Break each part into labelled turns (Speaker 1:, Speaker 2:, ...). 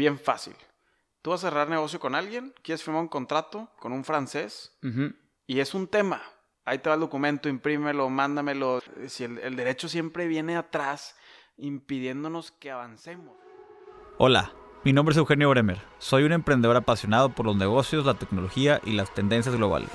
Speaker 1: bien fácil. Tú vas a cerrar negocio con alguien, quieres firmar un contrato con un francés y es un tema. Ahí te va el documento, imprímelo, mándamelo. Si el, el derecho siempre viene atrás impidiéndonos que avancemos.
Speaker 2: Hola, mi nombre es Eugenio Bremer. Soy un emprendedor apasionado por los negocios, la tecnología y las tendencias globales.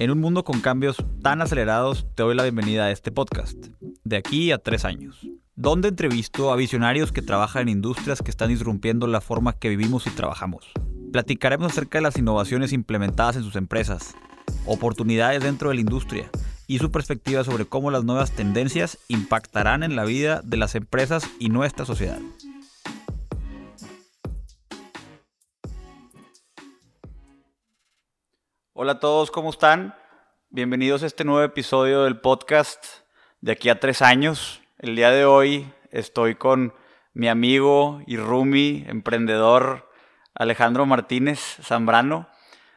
Speaker 2: En un mundo con cambios tan acelerados, te doy la bienvenida a este podcast, de aquí a tres años, donde entrevisto a visionarios que trabajan en industrias que están disrumpiendo la forma que vivimos y trabajamos. Platicaremos acerca de las innovaciones implementadas en sus empresas, oportunidades dentro de la industria y su perspectiva sobre cómo las nuevas tendencias impactarán en la vida de las empresas y nuestra sociedad. Hola a todos, ¿cómo están? Bienvenidos a este nuevo episodio del podcast de aquí a tres años. El día de hoy estoy con mi amigo y Rumi, emprendedor Alejandro Martínez Zambrano.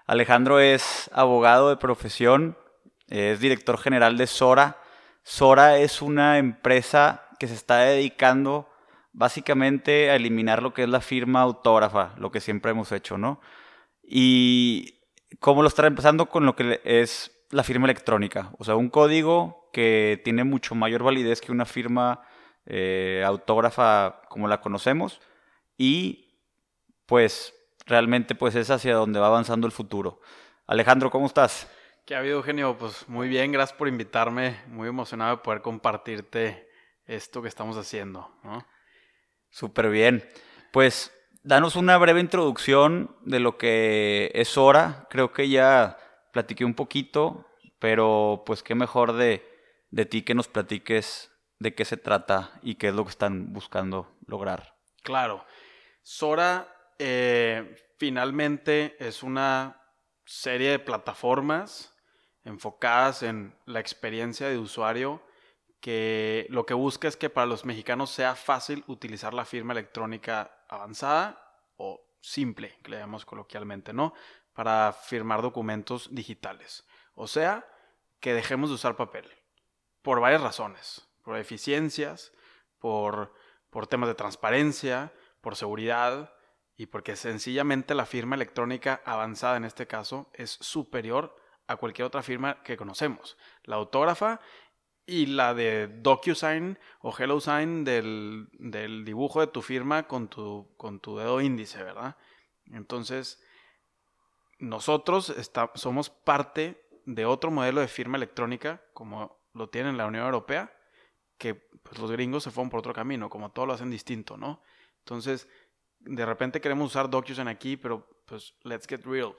Speaker 2: Alejandro es abogado de profesión, es director general de Sora. Sora es una empresa que se está dedicando básicamente a eliminar lo que es la firma autógrafa, lo que siempre hemos hecho, ¿no? Y cómo lo está empezando con lo que es la firma electrónica, o sea, un código que tiene mucho mayor validez que una firma eh, autógrafa como la conocemos y pues realmente pues es hacia donde va avanzando el futuro. Alejandro, ¿cómo estás?
Speaker 1: ¿Qué ha habido, Eugenio? Pues muy bien, gracias por invitarme. Muy emocionado de poder compartirte esto que estamos haciendo. ¿no?
Speaker 2: Súper bien. Pues danos una breve introducción de lo que es Hora. Creo que ya platiqué un poquito, pero pues qué mejor de, de ti que nos platiques de qué se trata y qué es lo que están buscando lograr.
Speaker 1: Claro. Sora eh, finalmente es una serie de plataformas enfocadas en la experiencia de usuario, que lo que busca es que para los mexicanos sea fácil utilizar la firma electrónica avanzada o simple, que le llamamos coloquialmente, ¿no? Para firmar documentos digitales. O sea, que dejemos de usar papel. Por varias razones. Por eficiencias, por, por temas de transparencia, por seguridad y porque sencillamente la firma electrónica avanzada en este caso es superior a cualquier otra firma que conocemos. La autógrafa y la de DocuSign o HelloSign del, del dibujo de tu firma con tu, con tu dedo índice, ¿verdad? Entonces, nosotros somos parte de otro modelo de firma electrónica, como lo tiene la Unión Europea, que pues, los gringos se fueron por otro camino, como todo lo hacen distinto, ¿no? Entonces, de repente queremos usar DocuSign aquí, pero pues, let's get real,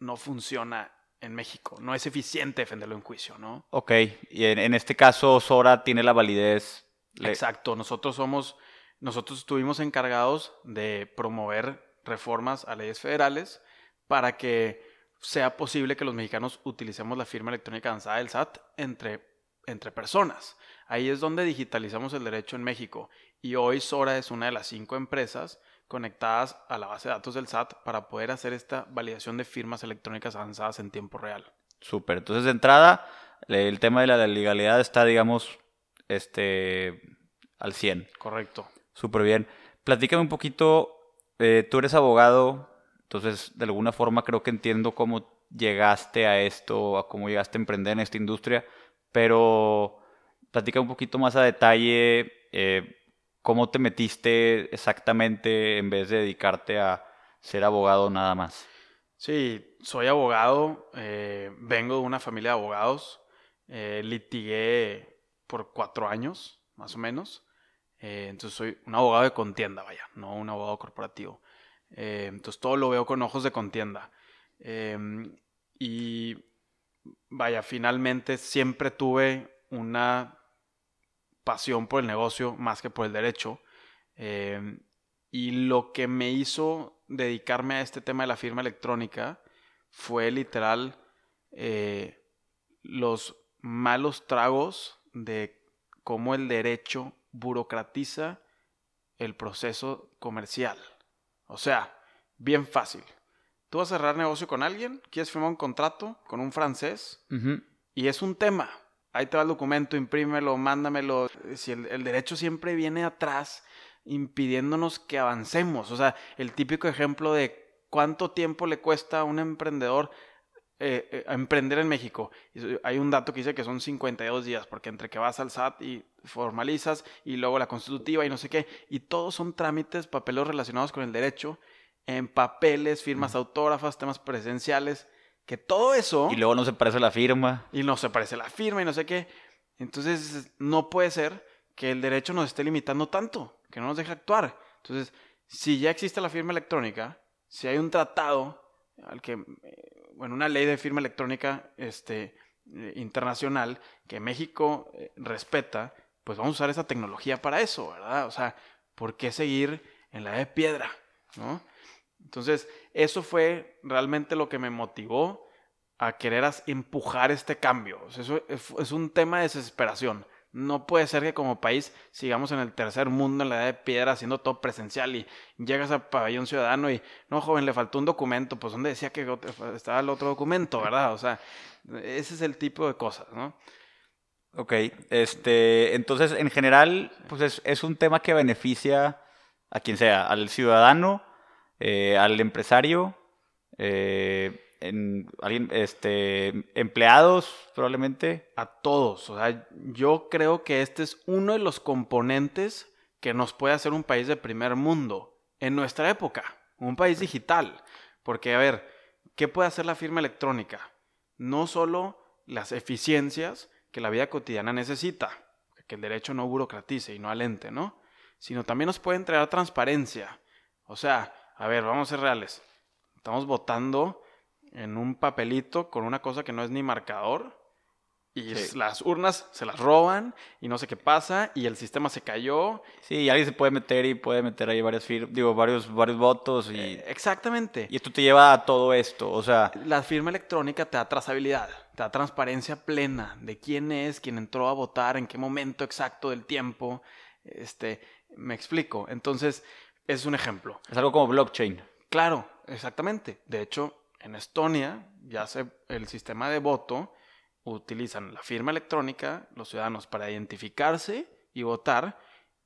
Speaker 1: no funciona en México. No es eficiente defenderlo en juicio, ¿no?
Speaker 2: Ok, y en, este caso Sora tiene la validez.
Speaker 1: Exacto, nosotros somos, nosotros estuvimos encargados de promover reformas a leyes federales para que sea posible que los mexicanos utilicemos la firma electrónica avanzada del SAT entre, entre personas. Ahí es donde digitalizamos el derecho en México. Y hoy Sora es una de las cinco empresas conectadas a la base de datos del SAT para poder hacer esta validación de firmas electrónicas avanzadas en tiempo real.
Speaker 2: Súper. Entonces, de entrada, el tema de la legalidad está, digamos, este, al 100.
Speaker 1: Correcto.
Speaker 2: Súper bien. Platícame un poquito, eh, tú eres abogado, entonces, de alguna forma creo que entiendo cómo llegaste a esto, a cómo llegaste a emprender en esta industria, pero platica un poquito más a detalle. Eh, ¿Cómo te metiste exactamente en vez de dedicarte a ser abogado nada más?
Speaker 1: Sí, soy abogado, eh, vengo de una familia de abogados, eh, litigué por cuatro años, más o menos. Entonces soy un abogado de contienda, vaya, no un abogado corporativo. Entonces todo lo veo con ojos de contienda. y vaya, finalmente siempre tuve una pasión por el negocio más que por el derecho. Em, y lo que me hizo dedicarme a este tema de la firma electrónica fue literal eh, los malos tragos de cómo el derecho burocratiza el proceso comercial. O sea, bien fácil. Tú vas a cerrar negocio con alguien, quieres firmar un contrato con un francés y es un tema ahí te va el documento, imprímelo, mándamelo. Si el, derecho siempre viene atrás, impidiéndonos que avancemos. O sea, el típico ejemplo de cuánto tiempo le cuesta a un emprendedor eh, eh, emprender en México. Hay un dato que dice que son 52 días, porque entre que vas al SAT y formalizas y luego la constitutiva y no sé qué, y todos son trámites, papeles relacionados con el derecho, en papeles, firmas autógrafas, temas presenciales, que todo eso...
Speaker 2: Y luego no se parece la firma.
Speaker 1: Y no se parece la firma y no sé qué. Entonces, no puede ser que el derecho nos esté limitando tanto, que no nos deje actuar. Entonces, si ya existe la firma electrónica, si hay un tratado al que, eh, bueno, una ley de firma electrónica este, eh, internacional que México eh, respeta, pues vamos a usar esa tecnología para eso, ¿verdad? O sea, ¿por qué seguir en la de piedra? ¿No? Entonces, eso fue realmente lo que me motivó a querer empujar este cambio. eso es un tema de desesperación. No puede ser que como país sigamos en el tercer mundo, en la edad de piedra, haciendo todo presencial y llegas al pabellón ciudadano y, no, joven, le faltó un documento, pues ¿dónde decía que estaba el otro documento, verdad? O sea, ese es el tipo de cosas, ¿no?
Speaker 2: Ok, este, entonces en general, pues es, un tema que beneficia a quien sea, al ciudadano, eh, al empresario, eh, en, alguien, este, empleados probablemente.
Speaker 1: A todos. O sea, yo creo que este es uno de los componentes que nos puede hacer un país de primer mundo en nuestra época, un país digital. Porque, a ver, ¿qué puede hacer la firma electrónica? No solo las eficiencias, que la vida cotidiana necesita, que el derecho no burocratice y no alente, ¿no? Sino también nos puede entregar transparencia. O sea, a ver, vamos a ser reales. Estamos votando en un papelito con una cosa que no es ni marcador y las urnas se las roban y no sé qué pasa y el sistema se cayó.
Speaker 2: Sí, y alguien se puede meter y puede meter ahí varias digo, varios, varios votos y...
Speaker 1: Eh, exactamente.
Speaker 2: Y esto te lleva a todo esto, o sea...
Speaker 1: La firma electrónica te da trazabilidad, te da transparencia plena de quién es, quién entró a votar, en qué momento exacto del tiempo. Este, me explico. Entonces, es un ejemplo.
Speaker 2: Es algo como blockchain.
Speaker 1: Claro, exactamente. De hecho, en Estonia ya se, el sistema de voto utilizan la firma electrónica, los ciudadanos, para identificarse y votar,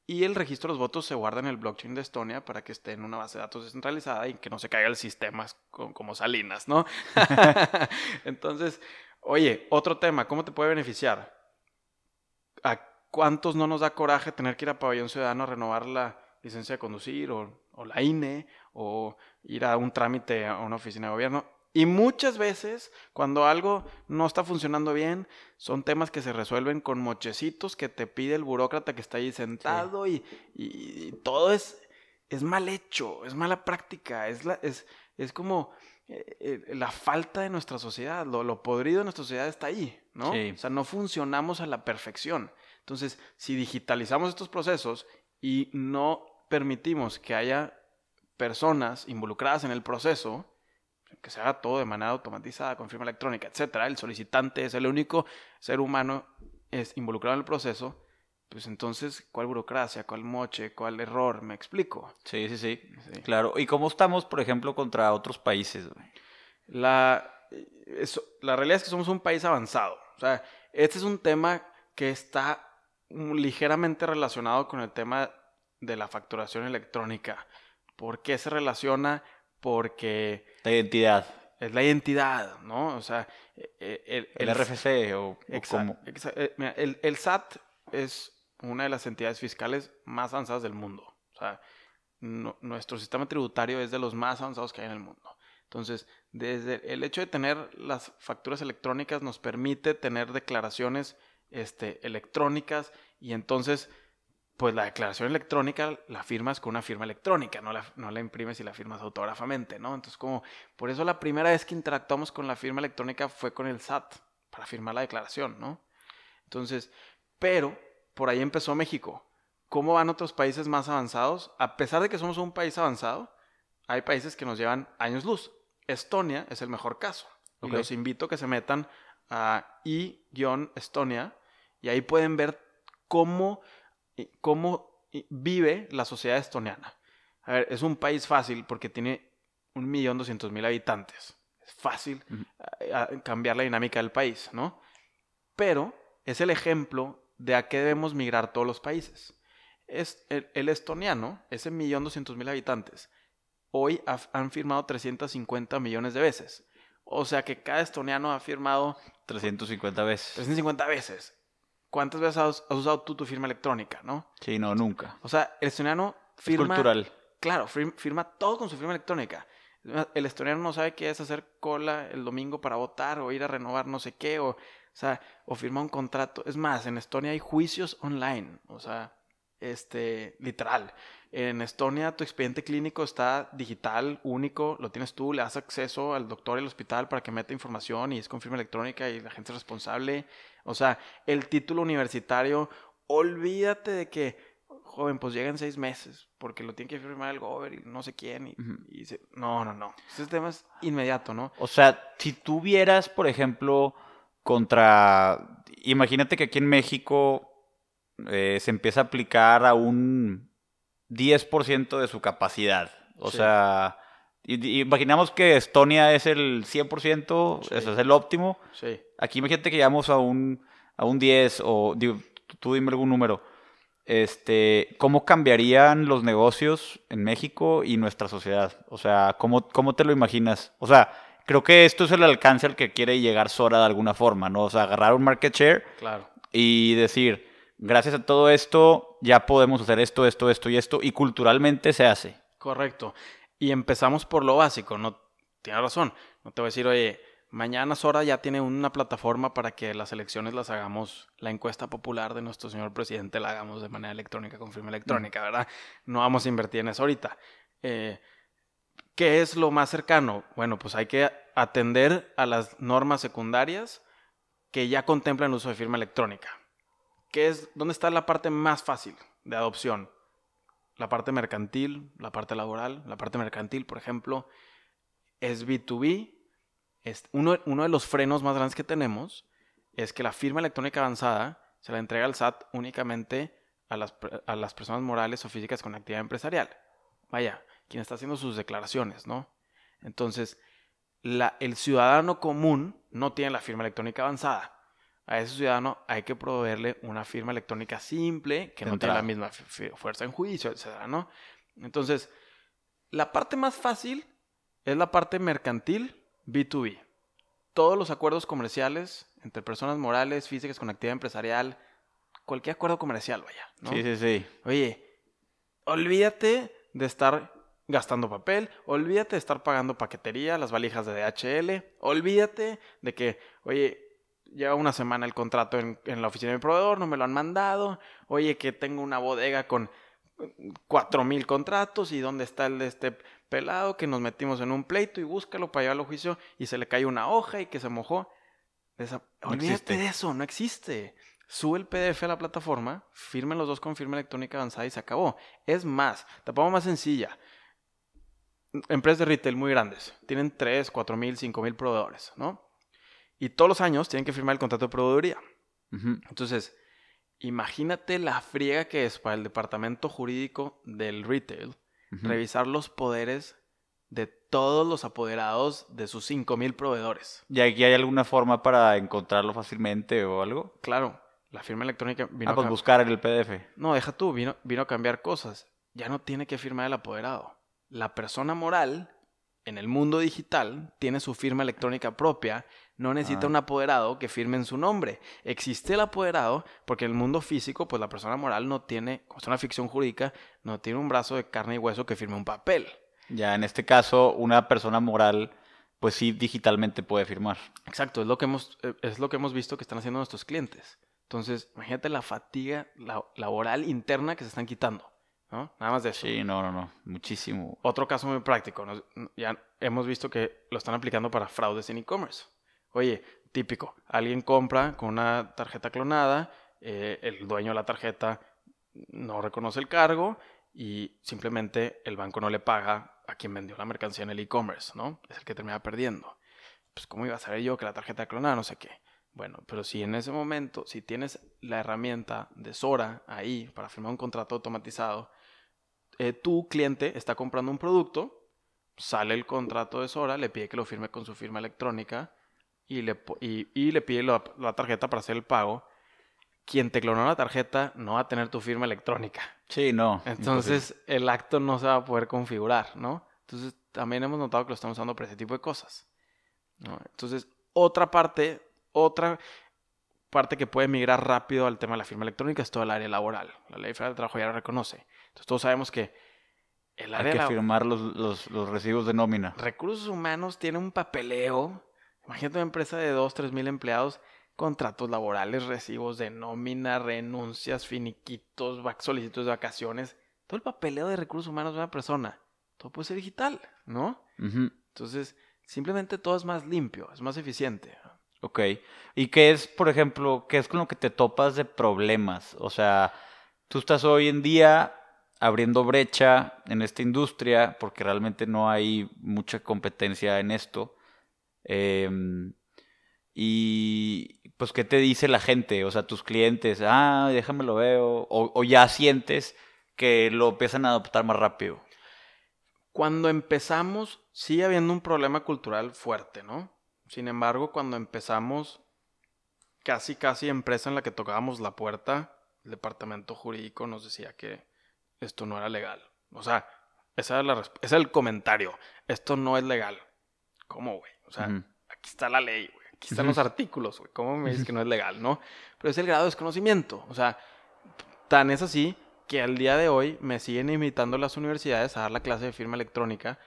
Speaker 1: y el registro de los votos se guarda en el blockchain de Estonia para que esté en una base de datos descentralizada y que no se caiga el sistema como Salinas, ¿no? Entonces, oye, otro tema, ¿cómo te puede beneficiar? ¿A cuántos no nos da coraje tener que ir a Pabellón Ciudadano a renovar la licencia de conducir o, o la INE o ir a un trámite a una oficina de gobierno? Y muchas veces, cuando algo no está funcionando bien, son temas que se resuelven con mochecitos que te pide el burócrata que está ahí sentado y, todo es, es mal hecho, es mala práctica, es, la, es, es como eh, eh, la falta de nuestra sociedad, lo, podrido de nuestra sociedad está ahí, ¿no? O sea, no funcionamos a la perfección. Entonces, si digitalizamos estos procesos y no permitimos que haya personas involucradas en el proceso, que se haga todo de manera automatizada, con firma electrónica, etcétera, el solicitante es el único ser humano es involucrado en el proceso, pues entonces, ¿cuál burocracia? ¿Cuál moche? ¿Cuál error? ¿Me explico?
Speaker 2: Sí, sí, sí. Claro. ¿Y cómo estamos, por ejemplo, contra otros países?
Speaker 1: La, la realidad es que somos un país avanzado. O sea, este es un tema que está ligeramente relacionado con el tema de la facturación electrónica. ¿Por qué se relaciona? Porque...
Speaker 2: La identidad.
Speaker 1: Es la identidad, ¿no? O sea, e,
Speaker 2: e, el, RFC o,
Speaker 1: eh, el, SAT es una de las entidades fiscales más avanzadas del mundo. O sea, nuestro sistema tributario es de los más avanzados que hay en el mundo. Entonces, desde el hecho de tener las facturas electrónicas nos permite tener declaraciones este, electrónicas y entonces pues la declaración electrónica la firmas con una firma electrónica, no la, no la imprimes y la firmas autógrafamente, ¿no? Entonces, como, por eso la primera vez que interactuamos con la firma electrónica fue con el SAT, para firmar la declaración, ¿no? Entonces, pero por ahí empezó México. ¿Cómo van otros países más avanzados? A pesar de que somos un país avanzado, hay países que nos llevan años luz. Estonia es el mejor caso. Y los invito a que se metan a i-estonia y ahí pueden ver cómo cómo vive la sociedad estoniana. A ver, es un país fácil porque tiene un millón doscientos mil habitantes. Es fácil cambiar la dinámica del país, ¿no? Pero es el ejemplo de a qué debemos migrar todos los países. Es, el, estoniano, ese millón doscientos mil habitantes, hoy han firmado 350 millones de veces. O sea que cada estoniano ha firmado...
Speaker 2: 350 veces.
Speaker 1: 350 veces. ¿Cuántas veces has, usado tú tu firma electrónica, no?
Speaker 2: Sí, no, nunca.
Speaker 1: O sea, el estoniano firma...
Speaker 2: Es cultural.
Speaker 1: Claro, firma todo con su firma electrónica. El estoniano no sabe qué es hacer cola el domingo para votar o ir a renovar no sé qué, o, o sea, o firmar un contrato. Es más, en Estonia hay juicios online, o sea, este, literal. En Estonia tu expediente clínico está digital, único, lo tienes tú, le das acceso al doctor y al hospital para que meta información y es con firma electrónica y la gente es responsable. O sea, el título universitario, olvídate de que joven, pues llega en seis meses, porque lo tiene que firmar el gober y no sé quién. Y, dice, no, no, no. Ese tema es inmediato, ¿no?
Speaker 2: O sea, si tú vieras, por ejemplo, contra. Imagínate que aquí en México eh, se empieza a aplicar a un 10% de su capacidad. O sea. Imaginamos que Estonia es el 100%, eso es el óptimo.
Speaker 1: Sí.
Speaker 2: Aquí imagínate que llegamos a un, a un 10 o tú dime algún número este, ¿cómo cambiarían los negocios en México y nuestra sociedad? O sea, ¿cómo, ¿cómo te lo imaginas? O sea, creo que esto es el alcance al que quiere llegar Sora de alguna forma, ¿no? O sea, agarrar un market share
Speaker 1: claro.
Speaker 2: y decir, gracias a todo esto, ya podemos hacer esto, esto, esto y esto, y culturalmente se hace.
Speaker 1: Correcto. Y empezamos por lo básico, ¿no? Tienes razón. No te voy a decir, oye, Mañana Sora ya tiene una plataforma para que las elecciones las hagamos, la encuesta popular de nuestro señor presidente la hagamos de manera electrónica, con firma electrónica, ¿verdad? No vamos a invertir en eso ahorita. Eh, ¿Qué es lo más cercano? Bueno, pues hay que atender a las normas secundarias que ya contemplan el uso de firma electrónica. ¿Qué es, ¿Dónde está la parte más fácil de adopción? La parte mercantil, la parte laboral. La parte mercantil, por ejemplo, es B2B, uno, de los frenos más grandes que tenemos es que la firma electrónica avanzada se la entrega al SAT únicamente a las, personas morales o físicas con actividad empresarial. Vaya, quien está haciendo sus declaraciones, ¿no? Entonces, el ciudadano común no tiene la firma electrónica avanzada. A ese ciudadano hay que proveerle una firma electrónica simple que no tiene la misma fuerza en juicio, etc. ¿no? Entonces, la parte más fácil es la parte mercantil B2B. Todos los acuerdos comerciales entre personas morales, físicas con actividad empresarial, cualquier acuerdo comercial, vaya. ¿no?
Speaker 2: Sí, sí, sí.
Speaker 1: Oye, olvídate de estar gastando papel, olvídate de estar pagando paquetería, las valijas de DHL, olvídate de que, oye, lleva una semana el contrato en, en la oficina de mi proveedor, no me lo han mandado, oye, que tengo una bodega con cuatro mil contratos y dónde está el de este pelado que nos metimos en un pleito y búscalo para llevarlo a juicio y se le cayó una hoja y que se mojó. Olvídate de eso, no existe. Sube el PDF a la plataforma, firmen los dos con firma electrónica avanzada y se acabó. Es más, te pongo más sencilla. Empresas de retail muy grandes, tienen 3, 4 mil, 5 mil proveedores, ¿no? Y todos los años tienen que firmar el contrato de proveeduría. Entonces, imagínate la friega que es para el departamento jurídico del retail revisar los poderes de todos los apoderados de sus 5000 proveedores.
Speaker 2: ¿Y aquí hay alguna forma para encontrarlo fácilmente o algo?
Speaker 1: Claro, la firma electrónica
Speaker 2: vino ah, pues buscar en el PDF.
Speaker 1: No, deja tú, vino, vino a cambiar cosas. Ya no tiene que firmar el apoderado. La persona moral en el mundo digital tiene su firma electrónica propia no necesita ah. un apoderado que firme en su nombre. Existe el apoderado porque en el mundo físico, pues la persona moral no tiene, como es una ficción jurídica, no tiene un brazo de carne y hueso que firme un papel.
Speaker 2: Ya, en este caso, una persona moral, pues sí, digitalmente puede firmar.
Speaker 1: Exacto, es lo que hemos, eh, es lo que hemos visto que están haciendo nuestros clientes. Entonces, imagínate la fatiga laboral interna que se están quitando. ¿no? Nada más de eso.
Speaker 2: Sí, no, no, no, muchísimo.
Speaker 1: Otro caso muy práctico, ya hemos visto que lo están aplicando para fraudes en e-commerce. Oye, típico, alguien compra con una tarjeta clonada, eh, el dueño de la tarjeta no reconoce el cargo y simplemente el banco no le paga a quien vendió la mercancía en el e-commerce, ¿no? Es el que termina perdiendo. Pues ¿cómo iba a saber yo que la tarjeta clonada no sé qué? Bueno, pero si en ese momento, si tienes la herramienta de Sora ahí para firmar un contrato automatizado, eh, tu cliente está comprando un producto, sale el contrato de Sora, le pide que lo firme con su firma electrónica, y le, y, le pide la, tarjeta para hacer el pago, quien te clonó la tarjeta no va a tener tu firma electrónica,
Speaker 2: Sí, no.
Speaker 1: Entonces el acto no se va a poder configurar, ¿no? Entonces también hemos notado que lo estamos usando para ese tipo de cosas. ¿no? Entonces, otra parte, otra parte que puede migrar rápido al tema de la firma electrónica es todo el área laboral. La ley federal de trabajo ya lo reconoce. Entonces todos sabemos que
Speaker 2: el área Hay que firmar los, los, los, recibos de nómina.
Speaker 1: Recursos humanos tiene un papeleo. Imagínate una empresa de 2, 3 mil empleados, contratos laborales, recibos de nómina, renuncias, finiquitos, solicitudes de vacaciones. Todo el papeleo de recursos humanos de una persona. Todo puede ser digital, ¿no? Entonces, simplemente todo es más limpio, es más eficiente.
Speaker 2: Ok. ¿Y qué es, por ejemplo, qué es con lo que te topas de problemas? O sea, tú estás hoy en día abriendo brecha en esta industria porque realmente no hay mucha competencia en esto. Em, y pues, ¿qué te dice la gente? O sea, tus clientes, ah, déjame lo veo. O, ya sientes que lo empiezan a adoptar más rápido.
Speaker 1: Cuando empezamos, sigue habiendo un problema cultural fuerte, ¿no? Sin embargo, cuando empezamos, casi, casi empresa en la que tocábamos la puerta, el departamento jurídico nos decía que esto no era legal. O sea, ese es el comentario. Esto no es legal. ¿Cómo, güey? O sea, aquí está la ley, güey. Aquí están los artículos, güey. ¿Cómo me dices que no es legal, no? Pero es el grado de desconocimiento. O sea, tan es así que al día de hoy me siguen invitando las universidades a dar la clase de firma electrónica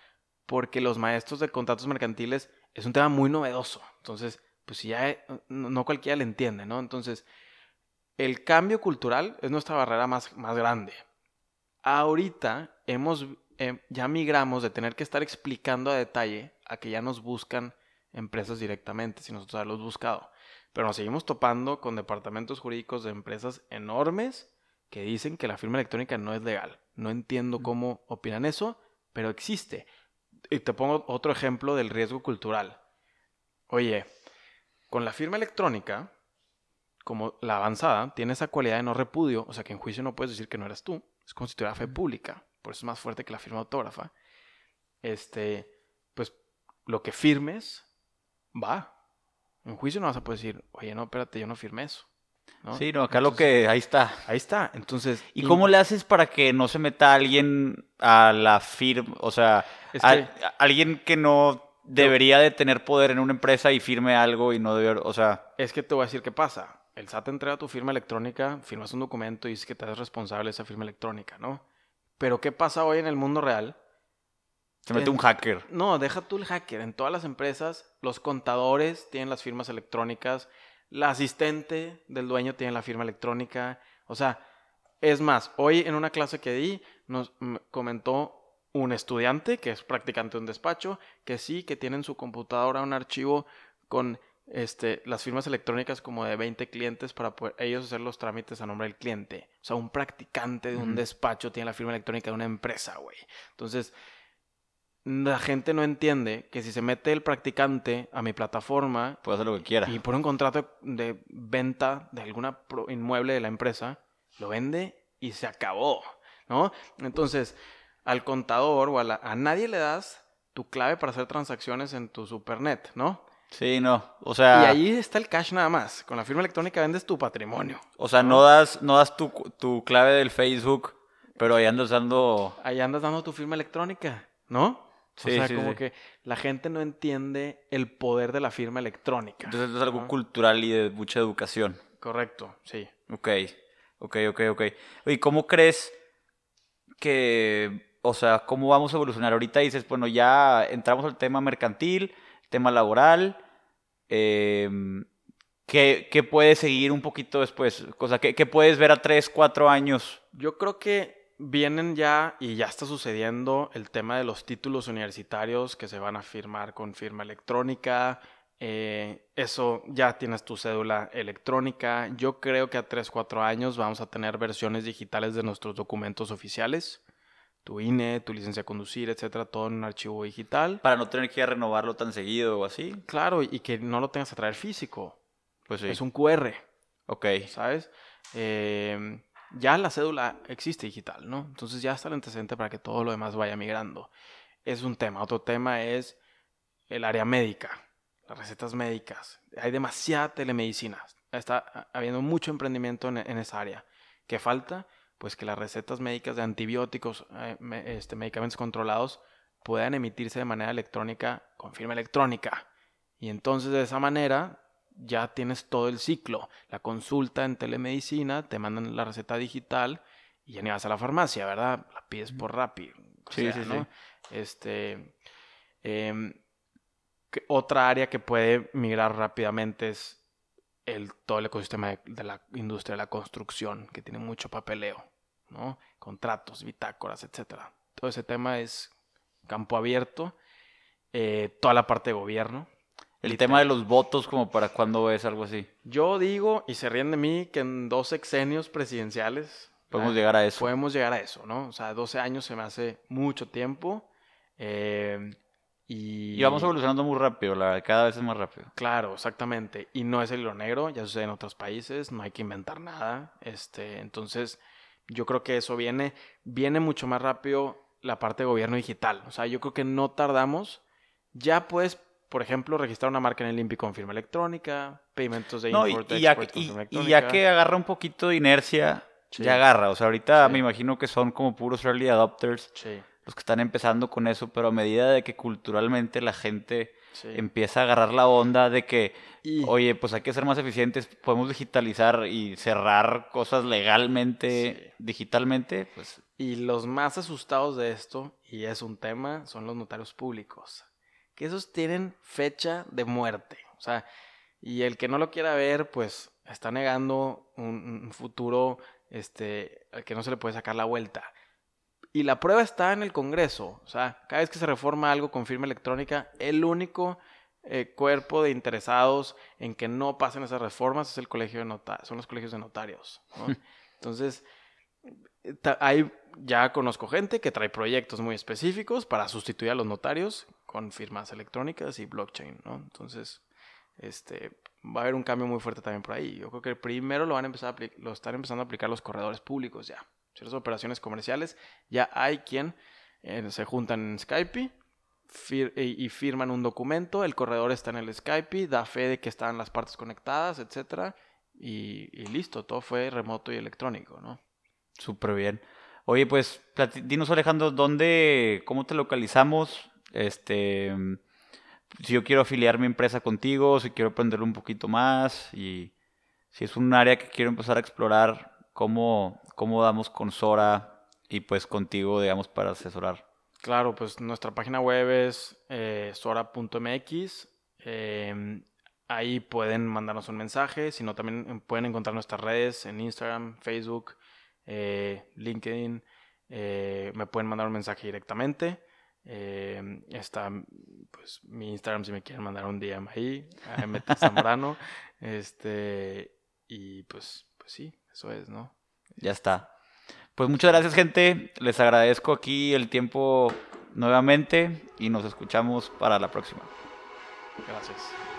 Speaker 1: porque los maestros de contratos mercantiles es un tema muy novedoso. Entonces, pues si ya no cualquiera le entiende, ¿no? Entonces, el cambio cultural es nuestra barrera más, más grande. Ahorita hemos, em, ya migramos de tener que estar explicando a detalle a que ya nos buscan empresas directamente, si nosotros haberlos buscado. Pero nos seguimos topando con departamentos jurídicos de empresas enormes que dicen que la firma electrónica no es legal. No entiendo cómo opinan eso, pero existe. Y te pongo otro ejemplo del riesgo cultural. Oye, con la firma electrónica, como la avanzada, tiene esa cualidad de no repudio, o sea que en juicio no puedes decir que no eras tú es constituida fe pública, por eso es más fuerte que la firma autógrafa, este, lo que firmes va. En juicio no vas a poder decir, oye, no, espérate, yo no firmé eso.
Speaker 2: Sí, no, acá lo que, ahí está.
Speaker 1: Ahí está, entonces...
Speaker 2: ¿Y, cómo le haces para que no se meta alguien a la firma, o sea, alguien que no debería de tener poder en una empresa y firme algo y no debe, o sea...
Speaker 1: Es que te voy a decir qué pasa el SAT entrega tu firma electrónica, firmas un documento y dices que te eres responsable de esa firma electrónica, ¿no? Pero ¿qué pasa hoy en el mundo real?
Speaker 2: Se mete un hacker.
Speaker 1: No, deja tú el hacker. En todas las empresas, los contadores tienen las firmas electrónicas, la asistente del dueño tiene la firma electrónica. O sea, es más, hoy en una clase que di, nos comentó un estudiante que es practicante de un despacho, que sí, que tiene en su computadora un archivo con este, las firmas electrónicas como de 20 clientes para poder ellos hacer los trámites a nombre del cliente. O sea, un practicante de un despacho tiene la firma electrónica de una empresa, güey. Entonces, la gente no entiende que si se mete el practicante a mi plataforma...
Speaker 2: Puede hacer lo que quiera.
Speaker 1: Y pone un contrato de venta de alguna inmueble de la empresa, lo vende y se acabó, ¿no? Entonces, al contador o a, a nadie le das tu clave para hacer transacciones en tu supernet, ¿no?
Speaker 2: Sí, no. O sea.
Speaker 1: Y ahí está el cash nada más. Con la firma electrónica vendes tu patrimonio.
Speaker 2: O sea, no, das, no das tu, tu, clave del Facebook, pero ahí andas dando.
Speaker 1: Ahí andas dando tu firma electrónica, ¿no? Sí, o sea, como que la gente no entiende el poder de la firma electrónica.
Speaker 2: Entonces es algo cultural y de mucha educación.
Speaker 1: Correcto, sí.
Speaker 2: Ok, ok, ok, ok. ¿Y cómo crees que, o sea, cómo vamos a evolucionar? Ahorita dices, bueno, ya entramos al tema mercantil, tema laboral, em, ¿qué, puede seguir un poquito después? Cosa, ¿qué, ¿qué, puedes ver a tres, cuatro años?
Speaker 1: Yo creo que vienen ya y ya está sucediendo el tema de los títulos universitarios que se van a firmar con firma electrónica. Eh, eso ya tienes tu cédula electrónica. Yo creo que a 3, 4 años vamos a tener versiones digitales de nuestros documentos oficiales tu INE, tu licencia a conducir, etcétera, todo en un archivo digital.
Speaker 2: Para no tener que a renovarlo tan seguido o así.
Speaker 1: Claro, y que no lo tengas que traer físico. Pues sí. Es un QR.
Speaker 2: Ok.
Speaker 1: ¿Sabes? Em, ya la cédula existe digital, ¿no? Entonces ya está el antecedente para que todo lo demás vaya migrando. Es un tema. Otro tema es el área médica, las recetas médicas. Hay demasiada telemedicina. Está habiendo mucho emprendimiento en, en esa área. ¿Qué falta? pues que las recetas médicas de antibióticos, eh, este, medicamentos controlados, puedan emitirse de manera electrónica con firma electrónica. Y entonces de esa manera ya tienes todo el ciclo. La consulta en telemedicina, te mandan la receta digital y ya ni vas a la farmacia, ¿verdad? La pides por rápido. Sí, sí, sí. Este, em, otra área que puede migrar rápidamente es el, todo el ecosistema de, la industria de la construcción, que tiene mucho papeleo, ¿no? Contratos, bitácoras, etcétera. Todo ese tema es campo abierto. Eh, toda la parte de gobierno.
Speaker 2: El tema de los votos, como para cuándo ves algo así.
Speaker 1: Yo digo, y se ríen de mí, que en dos sexenios presidenciales.
Speaker 2: Podemos llegar a eso.
Speaker 1: Podemos llegar a eso, ¿no? O sea, 12 años se me hace mucho tiempo. Eh, y...
Speaker 2: vamos evolucionando muy rápido, la cada vez es más rápido.
Speaker 1: Claro, exactamente. Y no es el hilo negro, ya sucede en otros países, no hay que inventar nada. Este, entonces, yo creo que eso viene, viene mucho más rápido la parte de gobierno digital. O sea, yo creo que no tardamos. Ya puedes, por ejemplo, registrar una marca en el INPI con firma electrónica, paymentos de
Speaker 2: import, y, ya, y, ya que agarra un poquito de inercia, ya agarra. O sea, ahorita me imagino que son como puros early adopters. Sí. los que están empezando con eso, pero a medida de que culturalmente la gente empieza a agarrar la onda de que, oye, pues hay que ser más eficientes, podemos digitalizar y cerrar cosas legalmente, digitalmente, pues...
Speaker 1: Y los más asustados de esto, y es un tema, son los notarios públicos, que esos tienen fecha de muerte, o sea, y el que no lo quiera ver, pues está negando un, un futuro este, al que no se le puede sacar la vuelta. Y la prueba está en el Congreso. O sea, cada vez que se reforma algo con firma electrónica, el único eh, cuerpo de interesados en que no pasen esas reformas es el colegio de son los colegios de notarios. Entonces, hay, ya conozco gente que trae proyectos muy específicos para sustituir a los notarios con firmas electrónicas y blockchain, ¿no? Entonces, este, va a haber un cambio muy fuerte también por ahí. Yo creo que primero lo van a empezar a lo están empezando a aplicar los corredores públicos ya ciertas operaciones comerciales, ya hay quien eh, se juntan en Skype y firman un documento, el corredor está en el Skype, da fe de que están las partes conectadas, etcétera, y, listo, todo fue remoto y electrónico, ¿no?
Speaker 2: Súper bien. Oye, pues, dinos Alejandro, ¿dónde, cómo te localizamos? Este, si yo quiero afiliar mi empresa contigo, si quiero aprender un poquito más y si es un área que quiero empezar a explorar, ¿cómo, cómo damos con Sora y pues contigo, digamos, para asesorar?
Speaker 1: Claro, pues nuestra página web es eh, sora.mx. Em, ahí pueden mandarnos un mensaje, sino también pueden encontrar nuestras redes en Instagram, Facebook, eh, LinkedIn. Eh, me pueden mandar un mensaje directamente. Em, está pues mi Instagram si me quieren mandar un DM ahí, MT Zambrano. este, y pues, pues sí, eso es, ¿no?
Speaker 2: Ya está. Pues muchas gracias, gente. Les agradezco aquí el tiempo nuevamente y nos escuchamos para la próxima.
Speaker 1: Gracias.